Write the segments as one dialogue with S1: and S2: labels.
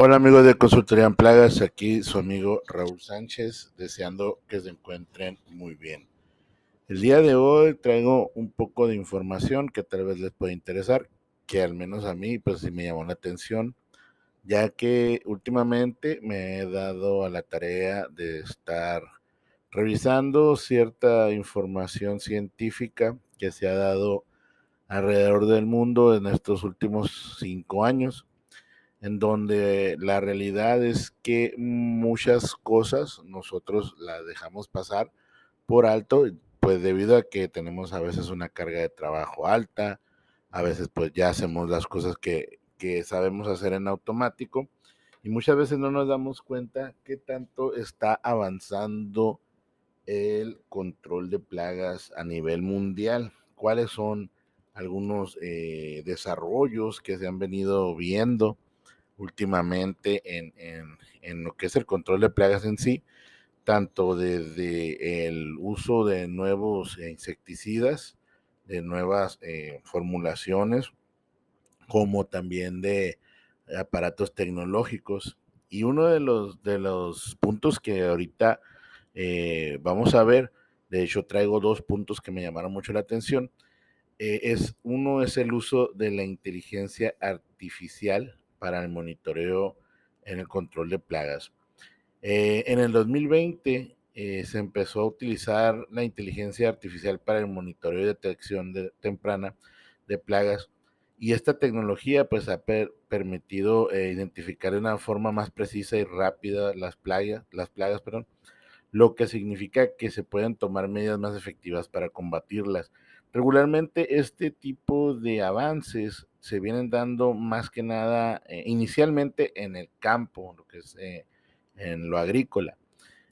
S1: Hola amigos de Consultoría en Plagas, aquí su amigo Raúl Sánchez, deseando que se encuentren muy bien. El día de hoy traigo un poco de información que tal vez les pueda interesar, que al menos a mí pues sí me llamó la atención, ya que últimamente me he dado a la tarea de estar revisando cierta información científica que se ha dado alrededor del mundo en estos últimos cinco años en donde la realidad es que muchas cosas nosotros las dejamos pasar por alto, pues debido a que tenemos a veces una carga de trabajo alta, a veces pues ya hacemos las cosas que, que sabemos hacer en automático y muchas veces no nos damos cuenta qué tanto está avanzando el control de plagas a nivel mundial, cuáles son algunos eh, desarrollos que se han venido viendo últimamente en, lo que es el control de plagas en sí, tanto desde el uso de nuevos insecticidas, de nuevas eh, formulaciones, como también de aparatos tecnológicos. Y uno de los, de los puntos que ahorita eh, vamos a ver, de hecho traigo dos puntos que me llamaron mucho la atención, eh, es uno es el uso de la inteligencia artificial para el monitoreo en el control de plagas. Eh, en el 2020 eh, se empezó a utilizar la inteligencia artificial para el monitoreo y detección de, temprana de plagas y esta tecnología pues ha permitido eh, identificar de una forma más precisa y rápida las plagas, las plagas, perdón, lo que significa que se pueden tomar medidas más efectivas para combatirlas. Regularmente este tipo de avances se vienen dando más que nada eh, inicialmente en el campo, lo que es eh, en lo agrícola,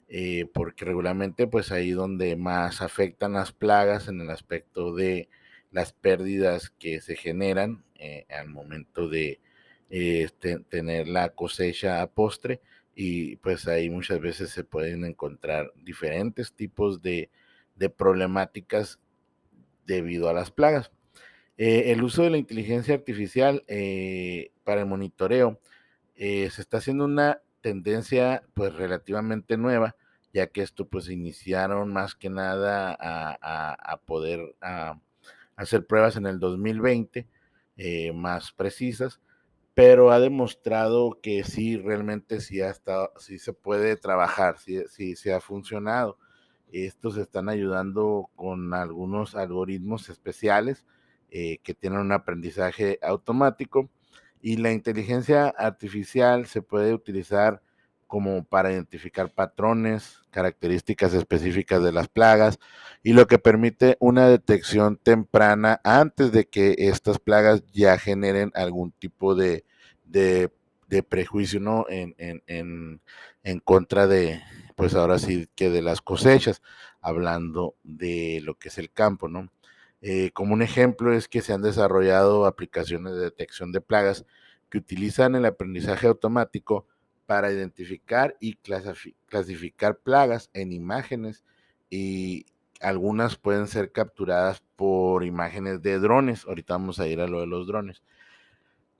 S1: eh, porque regularmente pues ahí donde más afectan las plagas en el aspecto de las pérdidas que se generan al momento de este, tener la cosecha a postre y pues ahí muchas veces se pueden encontrar diferentes tipos de, de problemáticas debido a las plagas. Eh, el uso de la inteligencia artificial eh, para el monitoreo eh, se está haciendo una tendencia pues relativamente nueva, ya que esto pues iniciaron más que nada a, poder hacer pruebas en el 2020 más precisas, pero ha demostrado que sí, realmente sí, ha estado, sí se puede trabajar, sí, sí, sí ha funcionado. Estos están ayudando con algunos algoritmos especiales eh, que tienen un aprendizaje automático y la inteligencia artificial se puede utilizar como para identificar patrones, características específicas de las plagas y lo que permite una detección temprana antes de que estas plagas ya generen algún tipo de, de, prejuicio ¿no? en, en, en contra de, pues ahora sí que de las cosechas, hablando de lo que es el campo, ¿no? Eh, como un ejemplo es que se han desarrollado aplicaciones de detección de plagas que utilizan el aprendizaje automático para identificar y clasificar plagas en imágenes y algunas pueden ser capturadas por imágenes de drones. Ahorita vamos a ir a lo de los drones.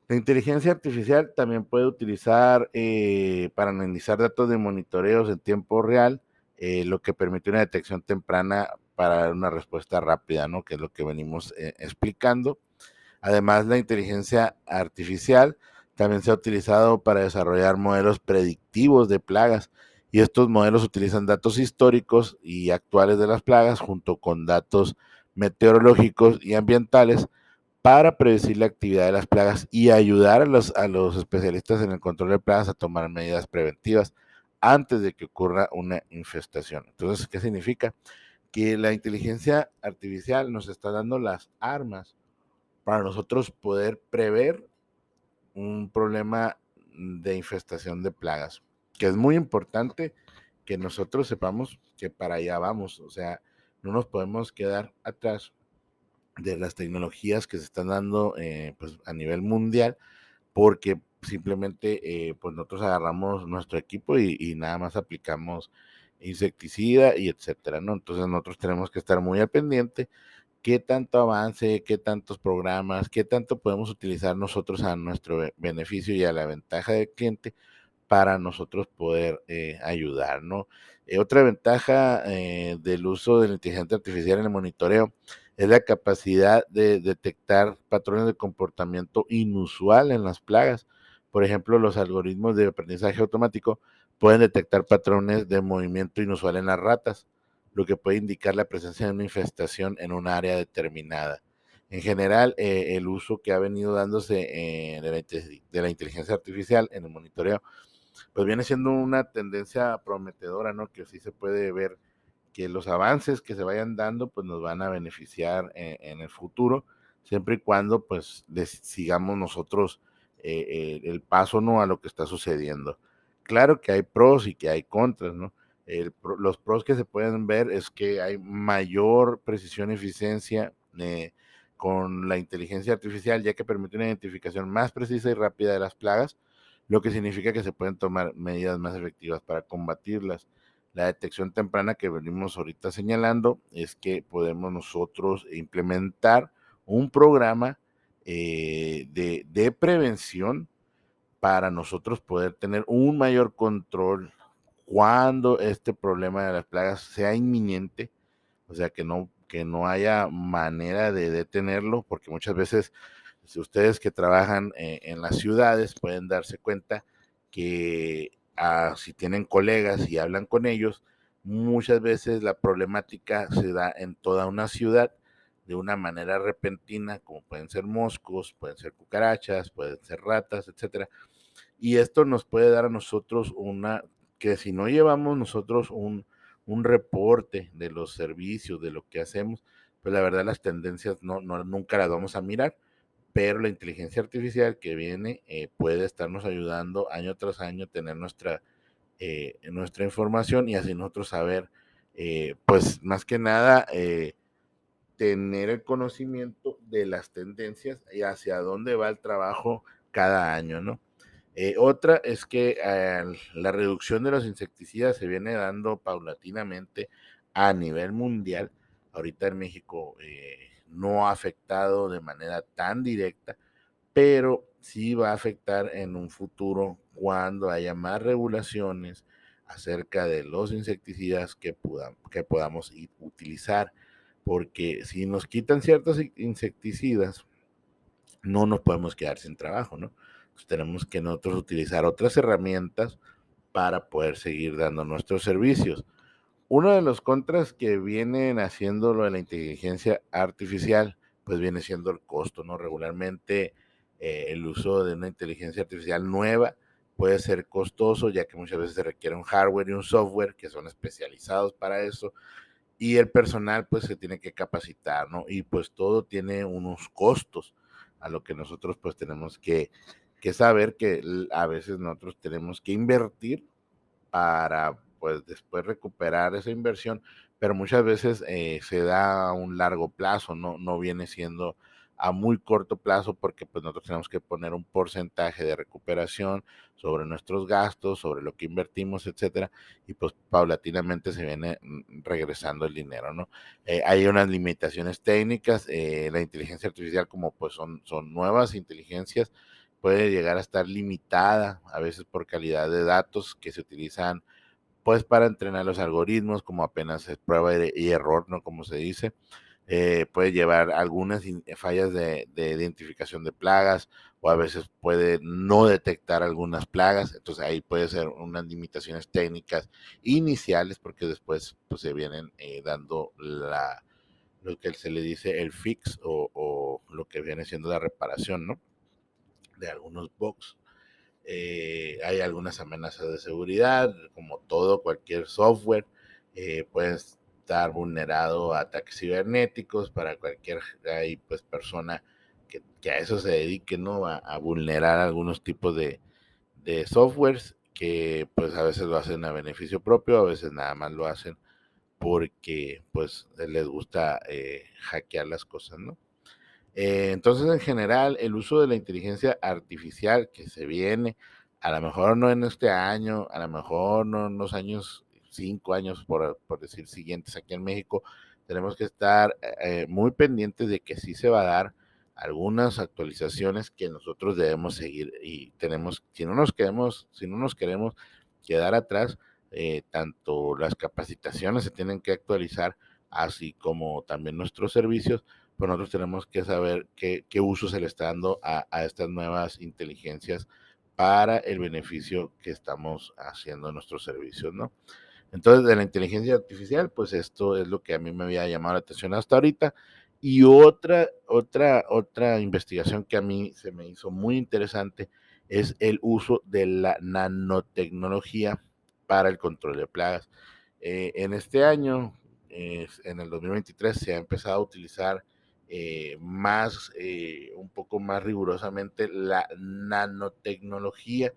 S1: La inteligencia artificial también puede utilizar eh, para analizar datos de monitoreos en tiempo real, eh, lo que permite una detección temprana para una respuesta rápida, ¿no? Que es lo que venimos eh, explicando. Además, la inteligencia artificial también se ha utilizado para desarrollar modelos predictivos de plagas y estos modelos utilizan datos históricos y actuales de las plagas junto con datos meteorológicos y ambientales para predecir la actividad de las plagas y ayudar a los, a los especialistas en el control de plagas a tomar medidas preventivas antes de que ocurra una infestación. Entonces, ¿qué significa? Que la inteligencia artificial nos está dando las armas para nosotros poder prever un problema de infestación de plagas, que es muy importante que nosotros sepamos que para allá vamos, o sea, no nos podemos quedar atrás de las tecnologías que se están dando eh, pues, a nivel mundial, porque simplemente eh, pues nosotros agarramos nuestro equipo y, nada más aplicamos insecticida y etcétera, ¿no? Entonces nosotros tenemos que estar muy al pendiente qué tanto avance, qué tantos programas, qué tanto podemos utilizar nosotros a nuestro beneficio y a la ventaja del cliente para nosotros poder eh, ayudar, ¿no? Eh, otra ventaja del uso de la inteligencia artificial en el monitoreo es la capacidad de detectar patrones de comportamiento inusual en las plagas. Por ejemplo, los algoritmos de aprendizaje automático pueden detectar patrones de movimiento inusual en las ratas, lo que puede indicar la presencia de una infestación en un área determinada. En general, el uso que ha venido dándose de la inteligencia artificial en el monitoreo pues viene siendo una tendencia prometedora, ¿no? Que sí se puede ver que los avances que se vayan dando, pues nos van a beneficiar en, el futuro, siempre y cuando, pues, sigamos nosotros eh, el paso, ¿no? A lo que está sucediendo. Claro que hay pros y que hay contras, ¿no? los pros que se pueden ver es que hay mayor precisión y eficiencia eh, con la inteligencia artificial, ya que permite una identificación más precisa y rápida de las plagas, lo que significa que se pueden tomar medidas más efectivas para combatirlas. La detección temprana que venimos ahorita señalando es que podemos nosotros implementar un programa eh, de, prevención para nosotros poder tener un mayor control cuando este problema de las plagas sea inminente, o sea, que no, que no haya manera de detenerlo, porque muchas veces ustedes que trabajan eh, en las ciudades pueden darse cuenta que si tienen colegas y hablan con ellos, muchas veces la problemática se da en toda una ciudad de una manera repentina, como pueden ser moscos, pueden ser cucarachas, pueden ser ratas, etcétera. Y esto nos puede dar a nosotros una, que si no llevamos nosotros un, un reporte de los servicios, de lo que hacemos, pues la verdad las tendencias no, no, nunca las vamos a mirar pero la inteligencia artificial que viene eh, puede estarnos ayudando año tras año a tener nuestra, eh, nuestra información y así nosotros saber, eh, pues más que nada, tener el conocimiento de las tendencias y hacia dónde va el trabajo cada año, ¿no? otra es que la reducción de los insecticidas se viene dando paulatinamente a nivel mundial. Ahorita en México no ha afectado de manera tan directa, pero sí va a afectar en un futuro cuando haya más regulaciones acerca de los insecticidas que, que podamos utilizar, porque si nos quitan ciertos insecticidas, no nos podemos quedar sin trabajo, ¿no? tenemos que nosotros utilizar otras herramientas para poder seguir dando nuestros servicios. Uno de los contras que vienen haciendo lo de la inteligencia artificial, pues viene siendo el costo, ¿no? Regularmente eh, el uso de una inteligencia artificial nueva puede ser costoso, ya que muchas veces se requiere un hardware y un software que son especializados para eso, y el personal pues se tiene que capacitar, ¿no? Y pues todo tiene unos costos a lo que nosotros pues tenemos que, que saber que a veces nosotros tenemos que invertir para pues después recuperar esa inversión, pero muchas veces eh, se da a un largo plazo, no, no viene siendo a muy corto plazo porque pues nosotros tenemos que poner un porcentaje de recuperación sobre nuestros gastos, sobre lo que invertimos, etcétera, y pues paulatinamente se viene mm, regresando el dinero, ¿no? Eh, hay unas limitaciones técnicas, eh, la inteligencia artificial como pues son, son nuevas inteligencias, puede llegar a estar limitada a veces por calidad de datos que se utilizan pues para entrenar los algoritmos, como apenas es prueba y error, ¿no? Como se dice, eh, puede llevar algunas fallas de, identificación de plagas o a veces puede no detectar algunas plagas, entonces ahí puede ser unas limitaciones técnicas iniciales porque después pues, se vienen eh, dando la, lo que se le dice el fix o, o, lo que viene siendo la reparación, ¿no? De algunos bugs. Eh, hay algunas amenazas de seguridad, como todo, cualquier software eh, puede estar vulnerado a ataques cibernéticos para cualquier hay, pues, persona que, a eso se dedique, ¿no? A, vulnerar algunos tipos de, de softwares que pues a veces lo hacen a beneficio propio, a veces nada más lo hacen porque pues les gusta eh, hackear las cosas, ¿no? Eh, entonces, en general, el uso de la inteligencia artificial que se viene, a lo mejor no en este año, a lo mejor no en los años, cinco años, por, decir siguientes aquí en México, tenemos que estar eh, muy pendientes de que sí se va a dar algunas actualizaciones que nosotros debemos seguir y tenemos, si no nos queremos, si no nos queremos quedar atrás, eh, tanto las capacitaciones se tienen que actualizar, así como también nuestros servicios, pero nosotros tenemos que saber qué, qué uso se le está dando a, a, estas nuevas inteligencias para el beneficio que estamos haciendo en nuestros servicios, ¿no? Entonces, de la inteligencia artificial, pues esto es lo que a mí me había llamado la atención hasta ahorita. Y otra, otra, otra investigación que a mí se me hizo muy interesante es el uso de la nanotecnología para el control de plagas. Eh, en este año, en el 2023, se ha empezado a utilizar eh, más, eh, un poco más rigurosamente la nanotecnología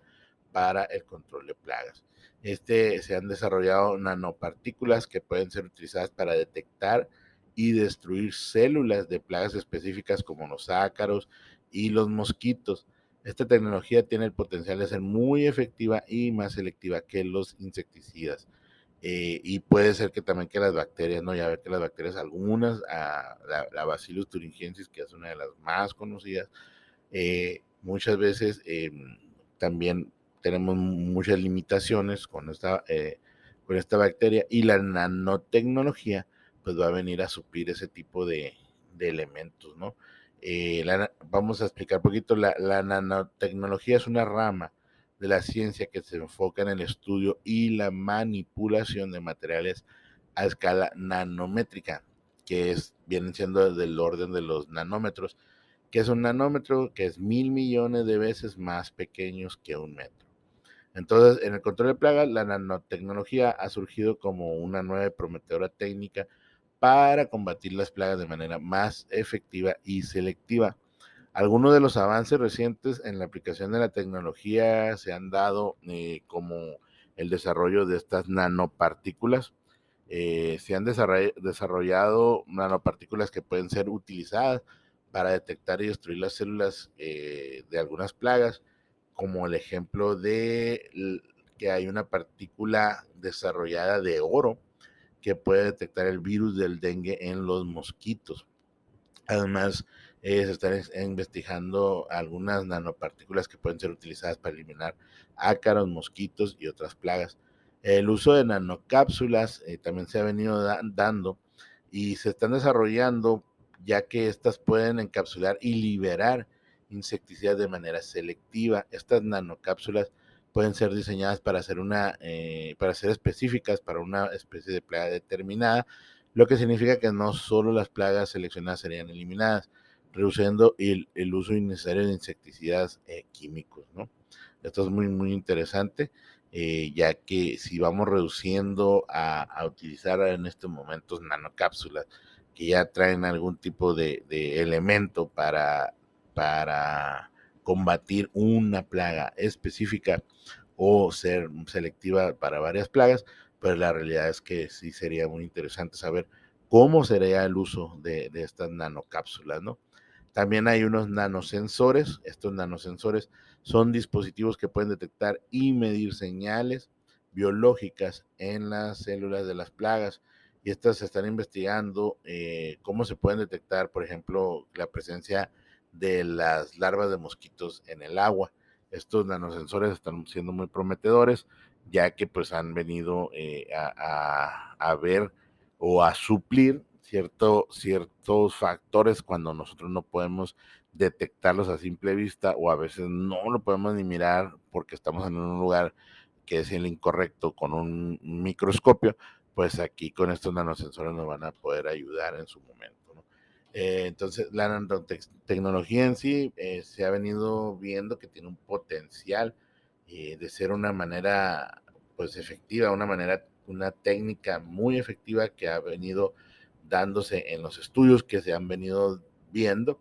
S1: para el control de plagas. Este se han desarrollado nanopartículas que pueden ser utilizadas para detectar y destruir células de plagas específicas como los ácaros y los mosquitos. Esta tecnología tiene el potencial de ser muy efectiva y más selectiva que los insecticidas. Eh, y puede ser que también que las bacterias, ¿no? Ya ver que las bacterias, algunas, ah, la, la, Bacillus thuringiensis, que es una de las más conocidas, eh, muchas veces eh, también tenemos muchas limitaciones con esta, eh, con esta bacteria y la nanotecnología pues va a venir a suplir ese tipo de, de elementos, ¿no? Vamos a explicar un poquito, la, la, nanotecnología es una rama de la ciencia que se enfoca en el estudio y la manipulación de materiales a escala nanométrica, que es, vienen siendo del orden de los nanómetros, que es un nanómetro que es mil millones de veces más pequeños que un metro. Entonces, en el control de plagas, la nanotecnología ha surgido como una nueva y prometedora técnica para combatir las plagas de manera más efectiva y selectiva. Algunos de los avances recientes en la aplicación de la tecnología se han dado eh, como el desarrollo de estas nanopartículas. Eh, se han desarrollado nanopartículas que pueden ser utilizadas para detectar y destruir las células eh, de algunas plagas como el ejemplo de que hay una partícula desarrollada de oro que puede detectar el virus del dengue en los mosquitos. Además, eh, se están investigando algunas nanopartículas que pueden ser utilizadas para eliminar ácaros, mosquitos y otras plagas. El uso de nanocápsulas eh, también se ha venido da dando y se están desarrollando ya que estas pueden encapsular y liberar insecticidas de manera selectiva. Estas nanocápsulas pueden ser diseñadas para ser una, eh, para ser específicas para una especie de plaga determinada, lo que significa que no solo las plagas seleccionadas serían eliminadas, reduciendo el, el uso innecesario de insecticidas eh, químicos, ¿no? Esto es muy, muy interesante, eh, ya que si vamos reduciendo a, a, utilizar en estos momentos nanocápsulas que ya traen algún tipo de, de elemento para para combatir una plaga específica o ser selectiva para varias plagas, pero la realidad es que sí sería muy interesante saber cómo sería el uso de, de estas nanocápsulas, ¿no? También hay unos nanosensores. Estos nanosensores son dispositivos que pueden detectar y medir señales biológicas en las células de las plagas. Y estas se están investigando eh, cómo se pueden detectar, por ejemplo, la presencia de las larvas de mosquitos en el agua. Estos nanosensores están siendo muy prometedores, ya que pues han venido eh, a, a, a, ver o a suplir cierto, ciertos factores cuando nosotros no podemos detectarlos a simple vista o a veces no lo podemos ni mirar porque estamos en un lugar que es el incorrecto con un microscopio, pues aquí con estos nanosensores nos van a poder ayudar en su momento. Eh, entonces, la nanotecnología en sí eh, se ha venido viendo que tiene un potencial eh, de ser una manera, pues, efectiva, una manera, una técnica muy efectiva que ha venido dándose en los estudios que se han venido viendo,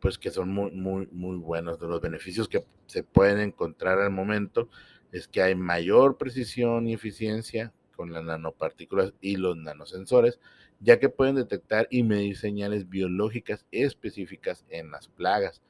S1: pues que son muy, muy, muy buenos. De los beneficios que se pueden encontrar al momento es que hay mayor precisión y eficiencia con las nanopartículas y los nanosensores, ya que pueden detectar y medir señales biológicas específicas en las plagas,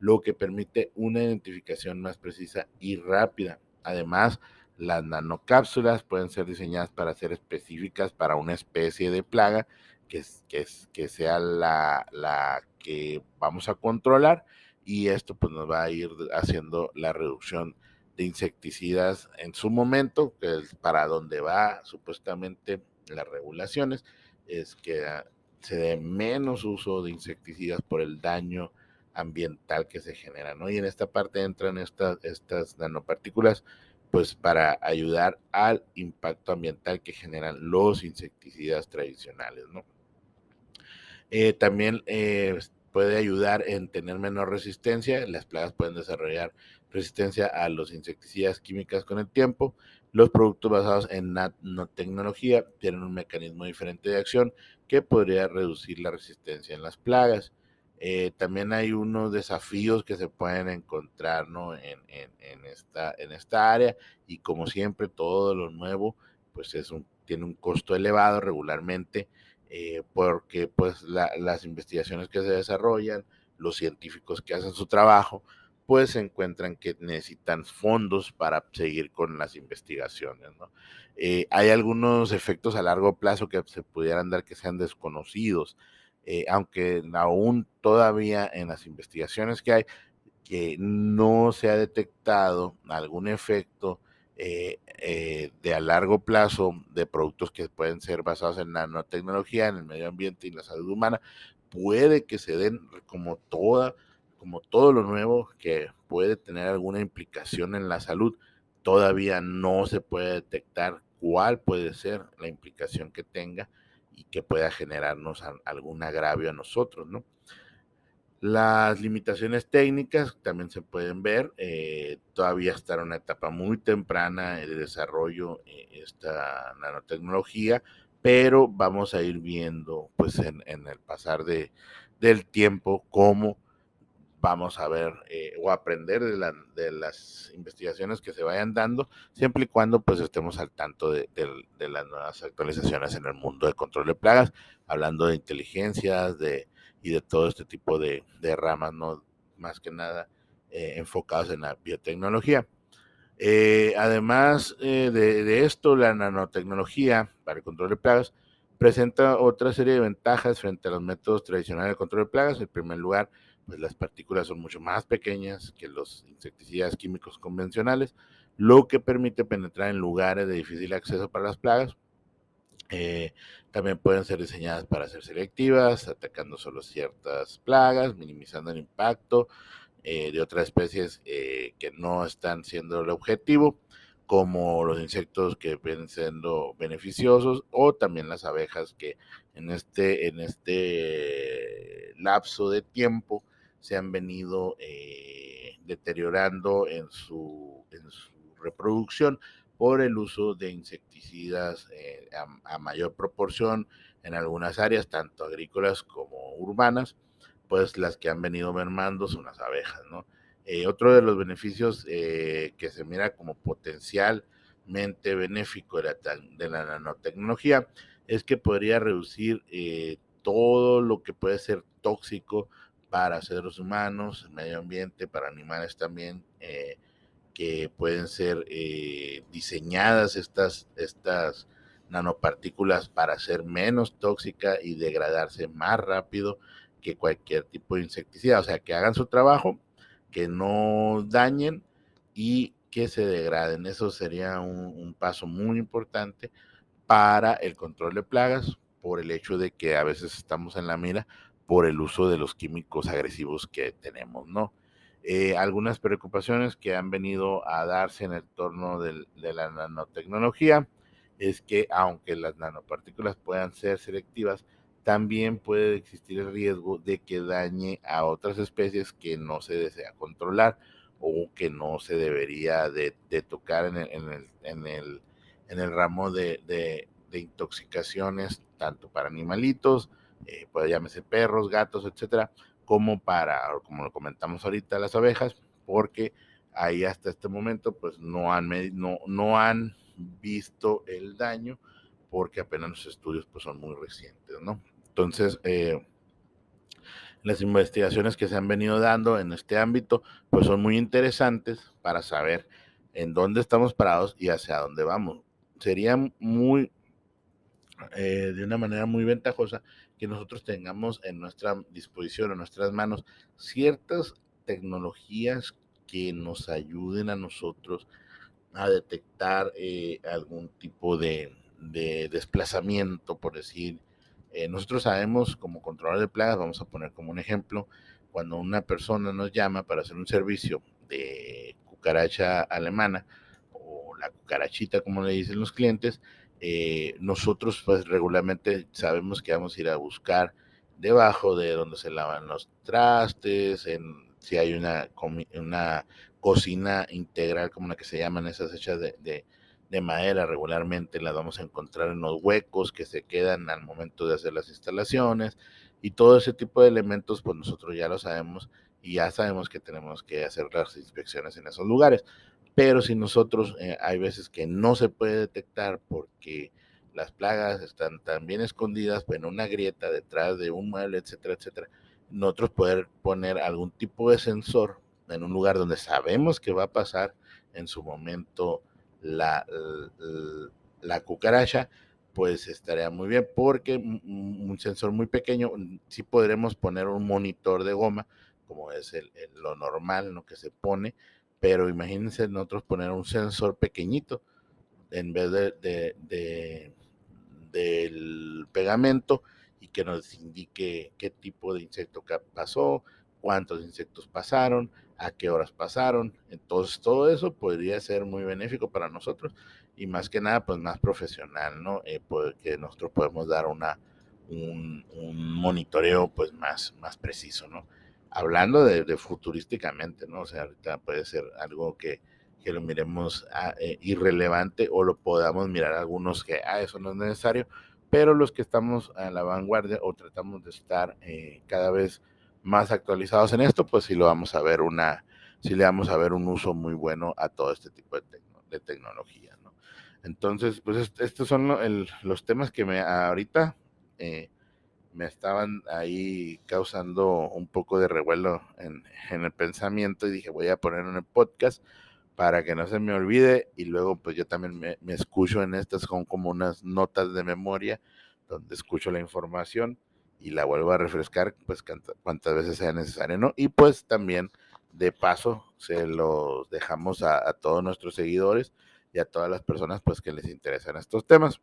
S1: lo que permite una identificación más precisa y rápida. Además, las nanocápsulas pueden ser diseñadas para ser específicas para una especie de plaga que, que, que sea la, la que vamos a controlar y esto pues nos va a ir haciendo la reducción de insecticidas en su momento, que es para donde va supuestamente las regulaciones, es que se dé menos uso de insecticidas por el daño ambiental que se genera, ¿no? Y en esta parte entran estas, estas nanopartículas, pues para ayudar al impacto ambiental que generan los insecticidas tradicionales, ¿no? Eh, también eh, puede ayudar en tener menor resistencia, las plagas pueden desarrollar resistencia a los insecticidas químicas con el tiempo. Los productos basados en nanotecnología tienen un mecanismo diferente de acción que podría reducir la resistencia en las plagas. Eh, también hay unos desafíos que se pueden encontrar en, esta, en esta área y como siempre todo lo nuevo pues es tiene un costo elevado regularmente eh, porque pues las investigaciones que se desarrollan, los científicos que hacen su trabajo, pues se encuentran que necesitan fondos para seguir con las investigaciones. Eh, hay algunos efectos a largo plazo que se pudieran dar que sean desconocidos, eh, aunque aún todavía en las investigaciones que hay, que no se ha detectado algún efecto eh, de a largo plazo de productos que pueden ser basados en nanotecnología, en el medio ambiente y la salud humana, puede que se den como toda como todo lo nuevo que puede tener alguna implicación en la salud, todavía no se puede detectar cuál puede ser la implicación que tenga y que pueda generarnos algún agravio a nosotros, ¿no? Las limitaciones técnicas también se pueden ver, eh, todavía está en una etapa muy temprana de desarrollo eh, esta nanotecnología, pero vamos a ir viendo pues en, el pasar de, del tiempo cómo vamos a ver eh, o aprender de, las investigaciones que se vayan dando, siempre y cuando pues estemos al tanto de, las nuevas actualizaciones en el mundo de control de plagas, hablando de inteligencias de, y de todo este tipo de, ramas, no más que nada eh, en la biotecnología. Eh, además de, esto, la nanotecnología para el control de plagas presenta otra serie de ventajas frente a los métodos tradicionales de control de plagas. En primer lugar, pues las partículas son mucho más pequeñas que los insecticidas químicos convencionales, lo que permite penetrar en lugares de difícil acceso para las plagas. Eh, también pueden ser diseñadas para ser selectivas, atacando solo ciertas plagas, minimizando el impacto eh, de otras especies eh, que no están siendo el objetivo, como los insectos que vienen siendo beneficiosos o también las abejas que en este, en este lapso de tiempo se han venido deteriorando en su, reproducción por el uso de insecticidas eh, a, mayor proporción en algunas áreas, tanto agrícolas como urbanas, pues las que han venido mermando son las abejas, ¿no? Eh, otro de los beneficios que se mira como potencialmente benéfico de la, nanotecnología es que podría reducir todo lo que puede ser tóxico para seres humanos, medio ambiente, para animales también, eh, que pueden ser eh, diseñadas estas, estas nanopartículas para ser menos tóxica y degradarse más rápido que cualquier tipo de insecticida. O sea, que hagan su trabajo, que no dañen y que se degraden. Eso sería un paso muy importante para el control de plagas por el hecho de que a veces estamos en la mira por el uso de los químicos agresivos que tenemos, ¿no? Eh, algunas preocupaciones que han venido a darse en el torno de la nanotecnología es que aunque las nanopartículas puedan ser selectivas, también puede existir el riesgo de que dañe a otras especies que no se desea controlar o que no se debería de, tocar en el, en, el, en, el, ramo de, intoxicaciones, tanto para animalitos, eh, llamarse perros, gatos, etcétera, como para, como lo comentamos ahorita, las abejas, porque ahí hasta este momento pues no han, no, no han visto el daño porque apenas los estudios pues son muy recientes, ¿no? Entonces, eh, las investigaciones que se han venido dando en este ámbito pues son muy interesantes para saber en dónde estamos parados y hacia dónde vamos. Sería muy eh, de una manera muy ventajosa que nosotros tengamos en nuestra disposición, en nuestras manos, ciertas tecnologías que nos ayuden a nosotros a detectar eh, algún tipo de, desplazamiento, por decir. Eh, nosotros sabemos como controlador de plagas, vamos a poner como un ejemplo, cuando una persona nos llama para hacer un servicio de cucaracha alemana o la cucarachita, como le dicen los clientes, eh, nosotros pues regularmente sabemos que vamos a ir a buscar debajo de donde se lavan los trastes, en si hay una, cocina integral como la que se llaman esas hechas de, de, madera, regularmente las vamos a encontrar en los huecos que se quedan al momento de hacer las instalaciones y todo ese tipo de elementos pues nosotros ya lo sabemos y ya sabemos que tenemos que hacer las inspecciones en esos lugares. Pero si nosotros eh, hay veces que no se puede detectar porque las plagas están tan bien escondidas en una grieta detrás de un mueble, etcétera, etcétera, nosotros poder poner algún tipo de sensor en un lugar donde sabemos que va a pasar en su momento la, la, cucaracha, pues estaría muy bien porque un sensor muy pequeño, sí podremos poner un monitor de goma, como es el, lo normal, lo que se pone, pero imagínense nosotros poner un sensor pequeñito en vez de, del pegamento y que nos indique qué tipo de insecto pasó, cuántos insectos pasaron, a qué horas pasaron. Entonces todo eso podría ser muy benéfico para nosotros y más que nada pues más profesional, ¿no? Eh, porque nosotros podemos dar una, un, monitoreo pues más, más preciso, ¿no? Hablando de, futurísticamente, ¿no? O sea, ahorita puede ser algo que, que lo miremos ah, eh, irrelevante o lo podamos mirar algunos que, ah, eso no es necesario, pero los que estamos a la vanguardia o tratamos de estar eh, cada vez más actualizados en esto, pues sí lo vamos a ver una, sí le vamos a ver un uso muy bueno a todo este tipo de, de tecnología, ¿no? Entonces, pues estos son los temas que me ahorita eh, me estaban ahí causando un poco de revuelo en, el pensamiento y dije, voy a poner un podcast para que no se me olvide y luego pues yo también me, escucho en estas son como unas notas de memoria donde escucho la información y la vuelvo a refrescar pues cuantas veces sea necesario, ¿no? Y pues también de paso se los dejamos a, a todos nuestros seguidores y a todas las personas pues que les interesan estos temas.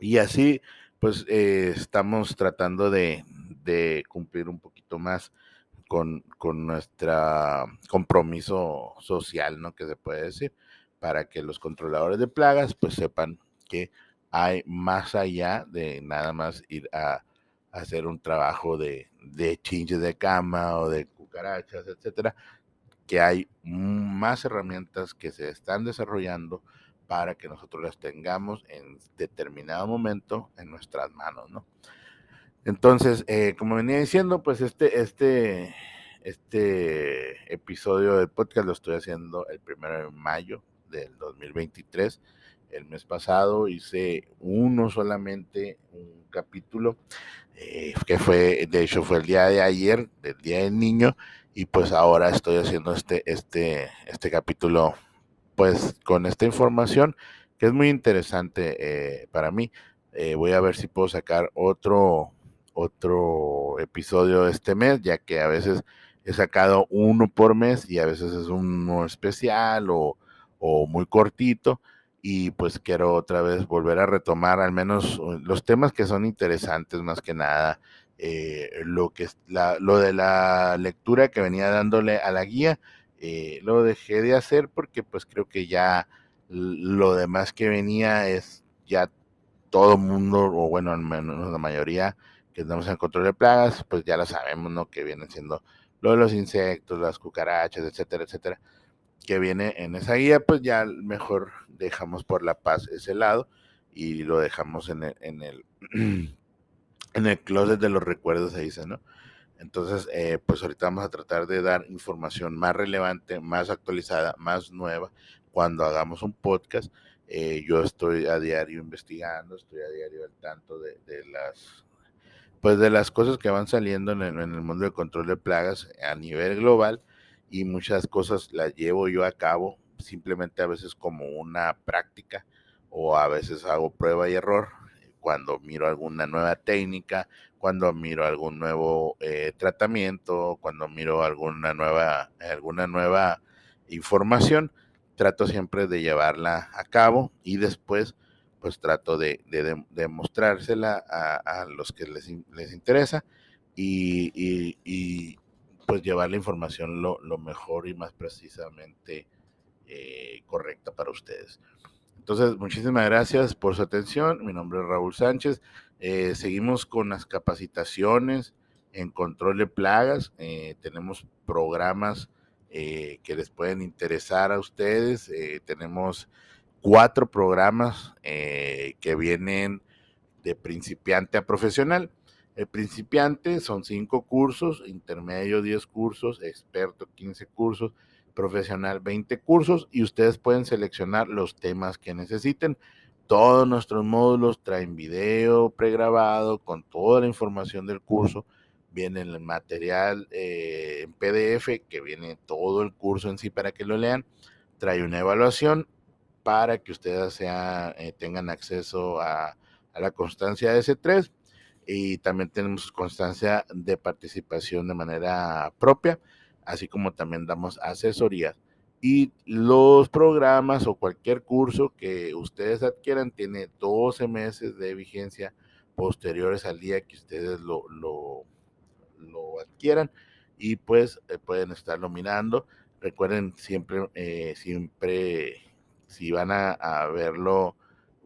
S1: Y así pues eh, estamos tratando de, cumplir un poquito más con, nuestro compromiso social, ¿no? Que se puede decir, para que los controladores de plagas pues sepan que hay más allá de nada más ir a, hacer un trabajo de, de chinches de cama o de cucarachas, etcétera, que hay más herramientas que se están desarrollando para que nosotros las tengamos en determinado momento en nuestras manos, ¿no? Entonces, eh, como venía diciendo, pues este, este, este episodio del podcast lo estoy haciendo el primero de mayo del 2023. El mes pasado hice uno solamente, un capítulo, eh, que fue, de hecho fue el día de ayer, del Día del Niño, y pues ahora estoy haciendo este, este, este capítulo pues con esta información que es muy interesante eh, para mí. Eh, voy a ver si puedo sacar otro, otro episodio este mes, ya que a veces he sacado uno por mes y a veces es uno especial o, muy cortito. Y pues quiero otra vez volver a retomar al menos uh, los temas que son interesantes más que nada. Eh, lo que la, lo de la lectura que venía dándole a la guía eh, lo dejé de hacer porque pues creo que ya lo demás que venía es ya todo mundo, o bueno, al menos la mayoría que estamos en control de plagas, pues ya lo sabemos, ¿no? Que vienen siendo lo de los insectos, las cucarachas, etcétera, etcétera, que viene en esa guía, pues ya mejor dejamos por la paz ese lado y lo dejamos en el, en el, en el closet de los recuerdos, se dice, ¿no? Entonces, eh, pues ahorita vamos a tratar de dar información más relevante, más actualizada, más nueva cuando hagamos un podcast. Eh, yo estoy a diario investigando, estoy a diario al tanto de, las pues de las cosas que van saliendo en el, en el, mundo del control de plagas a nivel global y muchas cosas las llevo yo a cabo simplemente a veces como una práctica o a veces hago prueba y error cuando miro alguna nueva técnica, cuando miro algún nuevo eh, tratamiento, cuando miro alguna nueva, alguna nueva información, trato siempre de llevarla a cabo y después pues trato de, de, mostrársela a, los que les, les interesa y, pues llevar la información lo, mejor y más precisamente eh, correcta para ustedes. Entonces, muchísimas gracias por su atención. Mi nombre es Raúl Sánchez. Eh, seguimos con las capacitaciones en control de plagas. Eh, tenemos programas que les pueden interesar a ustedes. tenemos cuatro programas eh, que vienen de principiante a profesional. El principiante son cinco cursos, intermedio 10 cursos, experto 15 cursos, profesional 20 cursos y ustedes pueden seleccionar los temas que necesiten. Todos nuestros módulos traen video pregrabado con toda la información del curso. Viene el material eh, en PDF que viene todo el curso en sí para que lo lean. Trae una evaluación para que ustedes sea, eh, tengan acceso a, la constancia de S3 y también tenemos constancia de participación de manera propia, así como también damos asesorías. Y los programas o cualquier curso que ustedes adquieran tiene 12 meses de vigencia posteriores al día que ustedes lo, lo, adquieran y pues eh, pueden estarlo mirando. Recuerden siempre, eh, siempre si van a, verlo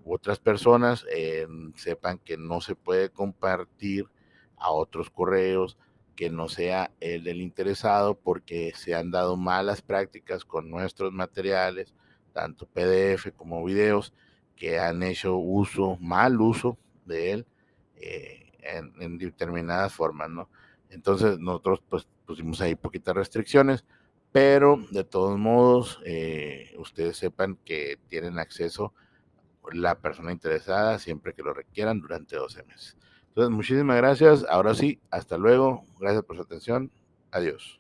S1: otras personas, eh, sepan que no se puede compartir a otros correos que no sea el del interesado porque se han dado malas prácticas con nuestros materiales, tanto PDF como videos, que han hecho uso, mal uso de él eh, en, determinadas formas, ¿no? Entonces nosotros pues pusimos ahí poquitas restricciones pero de todos modos, eh, ustedes sepan que tienen acceso la persona interesada siempre que lo requieran durante 12 meses. Entonces, muchísimas gracias. Ahora sí, hasta luego. Gracias por su atención. Adiós.